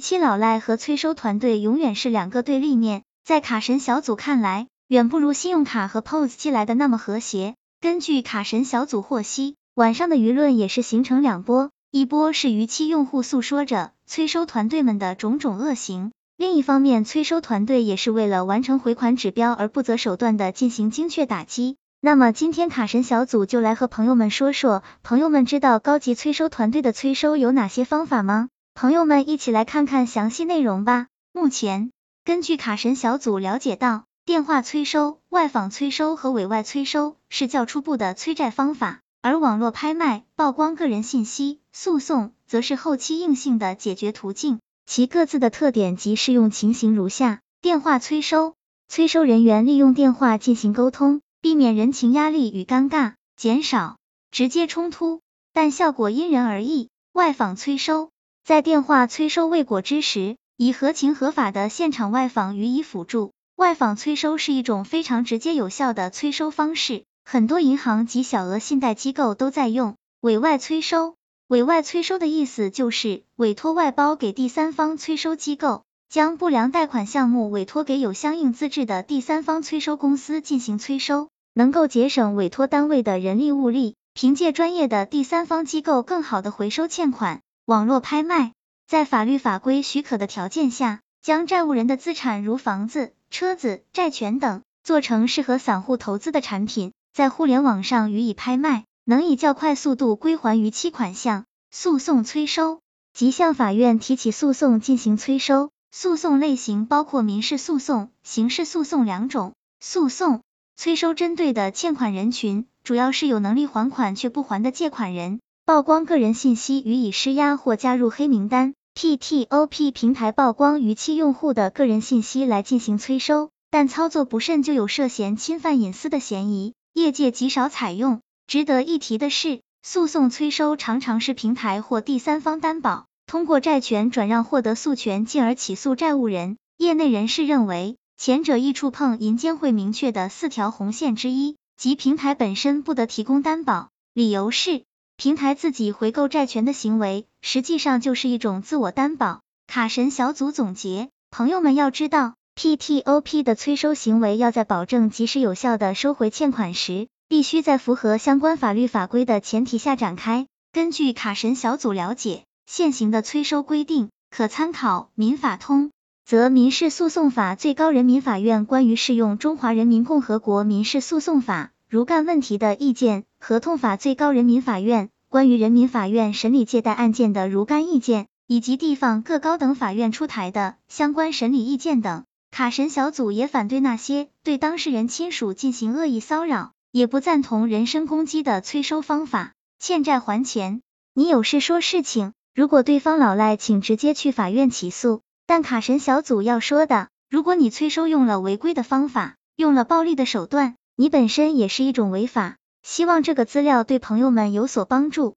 七老赖和催收团队永远是两个对立面，在卡神小组看来，远不如信用卡和 POS 寄来的那么和谐。根据卡神小组获悉，晚上的舆论也是形成两波，一波是逾期用户诉说着催收团队们的种种恶行，另一方面，催收团队也是为了完成回款指标而不择手段的进行精确打击。那么今天卡神小组就来和朋友们说说，朋友们知道高级催收团队的催收有哪些方法吗？朋友们一起来看看详细内容吧。目前，根据卡神小组了解到，电话催收、外访催收和委外催收是较初步的催债方法，而网络拍卖、曝光个人信息、诉讼则是后期硬性的解决途径。其各自的特点及适用情形如下：电话催收，催收人员利用电话进行沟通，避免人情压力与尴尬，减少直接冲突，但效果因人而异。外访催收。在电话催收未果之时，以合情合法的现场外访予以辅助。外访催收是一种非常直接有效的催收方式，很多银行及小额信贷机构都在用。委外催收，委外催收的意思就是委托外包给第三方催收机构，将不良贷款项目委托给有相应资质的第三方催收公司进行催收，能够节省委托单位的人力物力，凭借专业的第三方机构更好的回收欠款。网络拍卖，在法律法规许可的条件下，将债务人的资产如房子、车子、债权等，做成适合散户投资的产品，在互联网上予以拍卖，能以较快速度归还逾期款项。诉讼催收，即向法院提起诉讼进行催收。诉讼类型包括民事诉讼、刑事诉讼两种。诉讼催收针对的欠款人群，主要是有能力还款却不还的借款人。曝光个人信息予以施压或加入黑名单，PTOP 平台曝光逾期用户的个人信息来进行催收，但操作不慎就有涉嫌侵犯隐私的嫌疑，业界极少采用。值得一提的是，诉讼催收常常是平台或第三方担保，通过债权转让获得诉权，进而起诉债务人。业内人士认为，前者易触碰银监会明确的四条红线之一，即平台本身不得提供担保，理由是。平台自己回购债权的行为，实际上就是一种自我担保。卡神小组总结，朋友们要知道，P T O P 的催收行为要在保证及时有效的收回欠款时，必须在符合相关法律法规的前提下展开。根据卡神小组了解，现行的催收规定可参考《民法通》，则《民事诉讼法》最高人民法院关于适用中华人民共和国民事诉讼法。如干问题的意见，合同法最高人民法院关于人民法院审理借贷案件的若干意见，以及地方各高等法院出台的相关审理意见等。卡神小组也反对那些对当事人亲属进行恶意骚扰，也不赞同人身攻击的催收方法。欠债还钱，你有事说事情，如果对方老赖，请直接去法院起诉。但卡神小组要说的，如果你催收用了违规的方法，用了暴力的手段。你本身也是一种违法，希望这个资料对朋友们有所帮助。